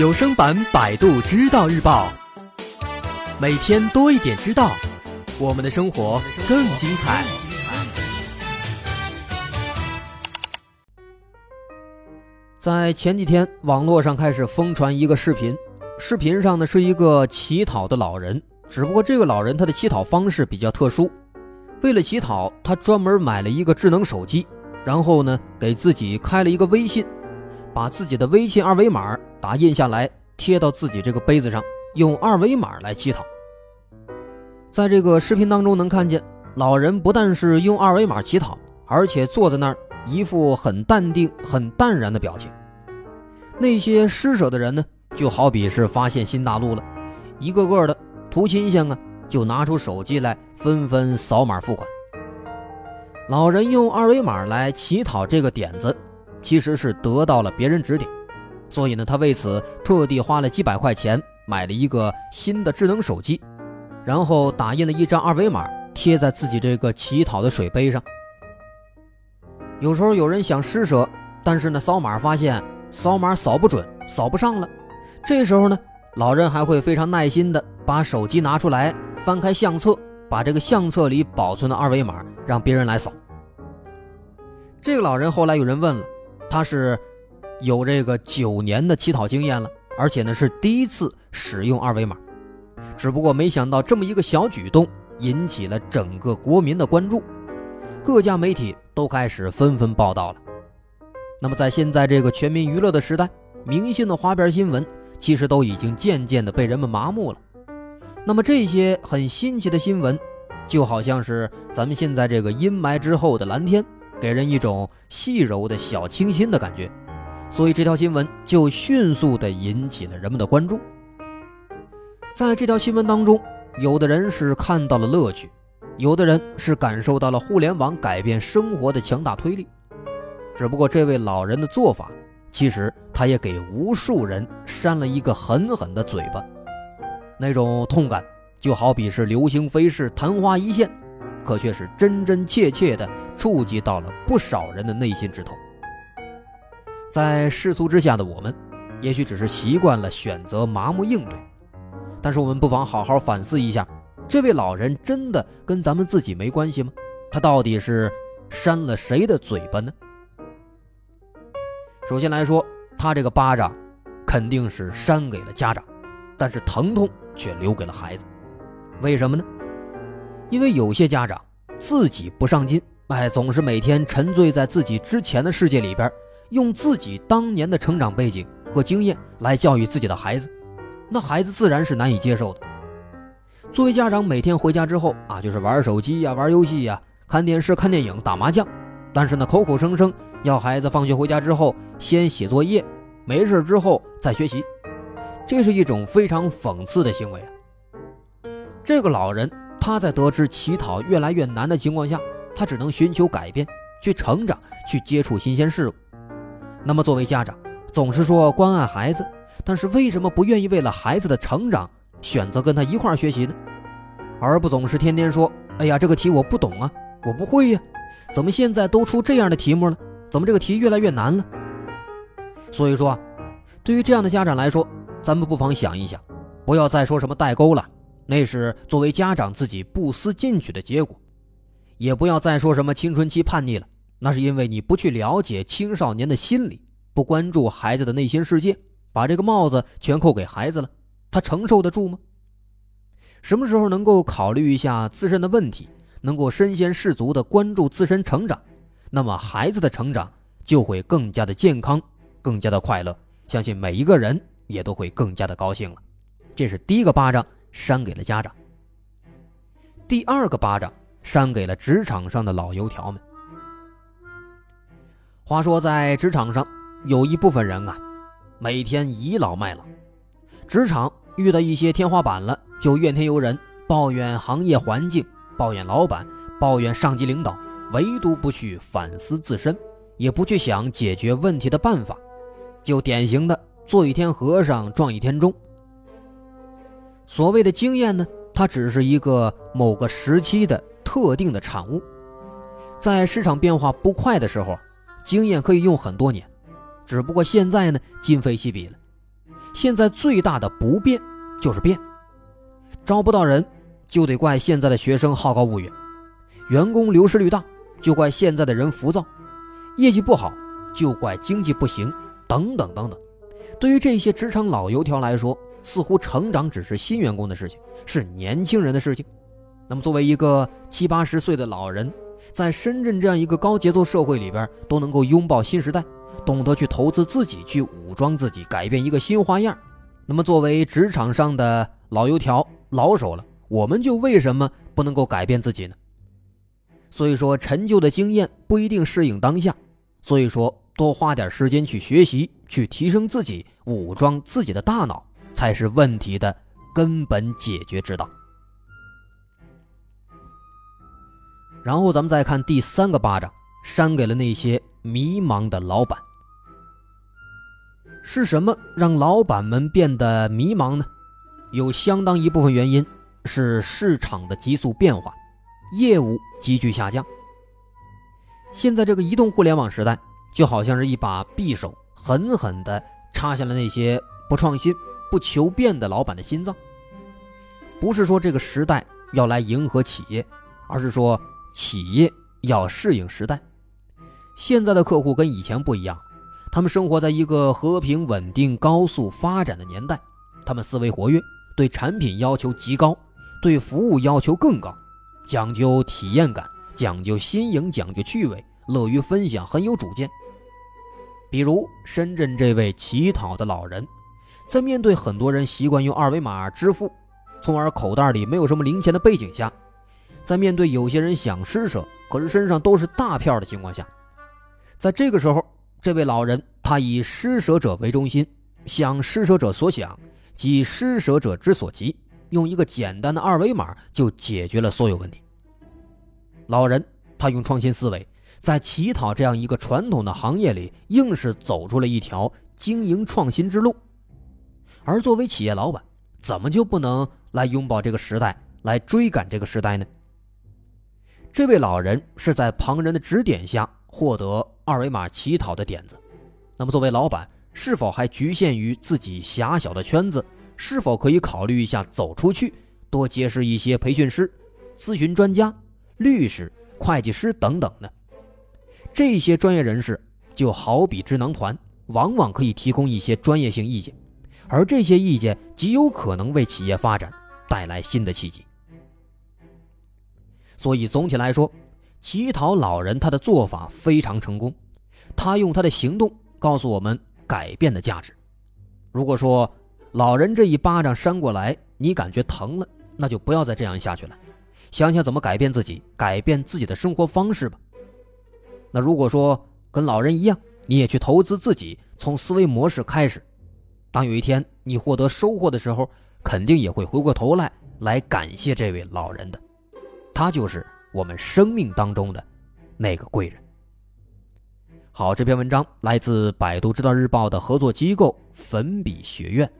有声版《百度知道日报》，每天多一点知道，我们的生活更精彩。在前几天，网络上开始疯传一个视频，视频上呢是一个乞讨的老人，只不过这个老人他的乞讨方式比较特殊，为了乞讨，他专门买了一个智能手机，然后呢给自己开了一个微信，把自己的微信二维码打印下来贴到自己这个杯子上，用二维码来乞讨。在这个视频当中能看见，老人不但是用二维码乞讨，而且坐在那儿。一副很淡定、很淡然的表情。那些施舍的人呢，就好比是发现新大陆了，一个个的图新鲜啊，就拿出手机来，纷纷扫码付款。老人用二维码来乞讨这个点子，其实是得到了别人指点，所以呢，他为此特地花了几百块钱买了一个新的智能手机，然后打印了一张二维码贴在自己这个乞讨的水杯上。有时候有人想施舍，但是呢，扫码发现扫码扫不准，扫不上了。这时候呢，老人还会非常耐心的把手机拿出来，翻开相册，把这个相册里保存的二维码让别人来扫。这个老人后来有人问了，他是有这个九年的乞讨经验了，而且呢是第一次使用二维码，只不过没想到这么一个小举动引起了整个国民的关注。各家媒体都开始纷纷报道了。那么，在现在这个全民娱乐的时代，明星的花边新闻其实都已经渐渐的被人们麻木了。那么，这些很新奇的新闻，就好像是咱们现在这个阴霾之后的蓝天，给人一种细柔的小清新的感觉。所以，这条新闻就迅速的引起了人们的关注。在这条新闻当中，有的人是看到了乐趣。有的人是感受到了互联网改变生活的强大推力，只不过这位老人的做法，其实他也给无数人扇了一个狠狠的嘴巴，那种痛感就好比是流星飞逝，昙花一现，可却是真真切切的触及到了不少人的内心之痛。在世俗之下的我们，也许只是习惯了选择麻木应对，但是我们不妨好好反思一下。这位老人真的跟咱们自己没关系吗？他到底是扇了谁的嘴巴呢？首先来说，他这个巴掌肯定是扇给了家长，但是疼痛却留给了孩子。为什么呢？因为有些家长自己不上进，哎，总是每天沉醉在自己之前的世界里边，用自己当年的成长背景和经验来教育自己的孩子，那孩子自然是难以接受的。作为家长，每天回家之后啊，就是玩手机呀、玩游戏呀、看电视、看电影、打麻将。但是呢，口口声声要孩子放学回家之后先写作业，没事之后再学习，这是一种非常讽刺的行为啊。这个老人他在得知乞讨越来越难的情况下，他只能寻求改变，去成长，去接触新鲜事物。那么，作为家长，总是说关爱孩子，但是为什么不愿意为了孩子的成长？选择跟他一块学习呢，而不总是天天说：“哎呀，这个题我不懂啊，我不会呀，怎么现在都出这样的题目了？怎么这个题越来越难了？”所以说，对于这样的家长来说，咱们不妨想一想，不要再说什么代沟了，那是作为家长自己不思进取的结果；也不要再说什么青春期叛逆了，那是因为你不去了解青少年的心理，不关注孩子的内心世界，把这个帽子全扣给孩子了。他承受得住吗？什么时候能够考虑一下自身的问题，能够身先士卒的关注自身成长，那么孩子的成长就会更加的健康，更加的快乐。相信每一个人也都会更加的高兴了。这是第一个巴掌扇给了家长。第二个巴掌扇给了职场上的老油条们。话说在职场上，有一部分人啊，每天倚老卖老，职场。遇到一些天花板了，就怨天尤人，抱怨行业环境，抱怨老板，抱怨上级领导，唯独不去反思自身，也不去想解决问题的办法，就典型的做一天和尚撞一天钟。所谓的经验呢，它只是一个某个时期的特定的产物，在市场变化不快的时候，经验可以用很多年，只不过现在呢，今非昔比了。现在最大的不变就是变，招不到人，就得怪现在的学生好高骛远；员工流失率大，就怪现在的人浮躁；业绩不好，就怪经济不行，等等等等。对于这些职场老油条来说，似乎成长只是新员工的事情，是年轻人的事情。那么，作为一个七八十岁的老人，在深圳这样一个高节奏社会里边，都能够拥抱新时代，懂得去投资自己，去武装自己，改变一个新花样。那么，作为职场上的老油条、老手了，我们就为什么不能够改变自己呢？所以说，陈旧的经验不一定适应当下。所以说，多花点时间去学习，去提升自己，武装自己的大脑。才是问题的根本解决之道。然后咱们再看第三个巴掌，扇给了那些迷茫的老板。是什么让老板们变得迷茫呢？有相当一部分原因是市场的急速变化，业务急剧下降。现在这个移动互联网时代，就好像是一把匕首，狠狠地插向了那些不创新。不求变的老板的心脏，不是说这个时代要来迎合企业，而是说企业要适应时代。现在的客户跟以前不一样，他们生活在一个和平、稳定、高速发展的年代，他们思维活跃，对产品要求极高，对服务要求更高，讲究体验感，讲究新颖，讲究趣味，乐于分享，很有主见。比如深圳这位乞讨的老人。在面对很多人习惯用二维码支付，从而口袋里没有什么零钱的背景下，在面对有些人想施舍，可是身上都是大票的情况下，在这个时候，这位老人他以施舍者为中心，想施舍者所想，即施舍者之所急，用一个简单的二维码就解决了所有问题。老人他用创新思维，在乞讨这样一个传统的行业里，硬是走出了一条经营创新之路。而作为企业老板，怎么就不能来拥抱这个时代，来追赶这个时代呢？这位老人是在旁人的指点下获得二维码乞讨的点子。那么，作为老板，是否还局限于自己狭小的圈子？是否可以考虑一下走出去，多结识一些培训师、咨询专家、律师、会计师等等呢？这些专业人士就好比智囊团，往往可以提供一些专业性意见。而这些意见极有可能为企业发展带来新的契机。所以总体来说，乞讨老人他的做法非常成功，他用他的行动告诉我们改变的价值。如果说老人这一巴掌扇过来，你感觉疼了，那就不要再这样下去了，想想怎么改变自己，改变自己的生活方式吧。那如果说跟老人一样，你也去投资自己，从思维模式开始。当有一天你获得收获的时候，肯定也会回过头来来感谢这位老人的，他就是我们生命当中的那个贵人。好，这篇文章来自百度知道日报的合作机构粉笔学院。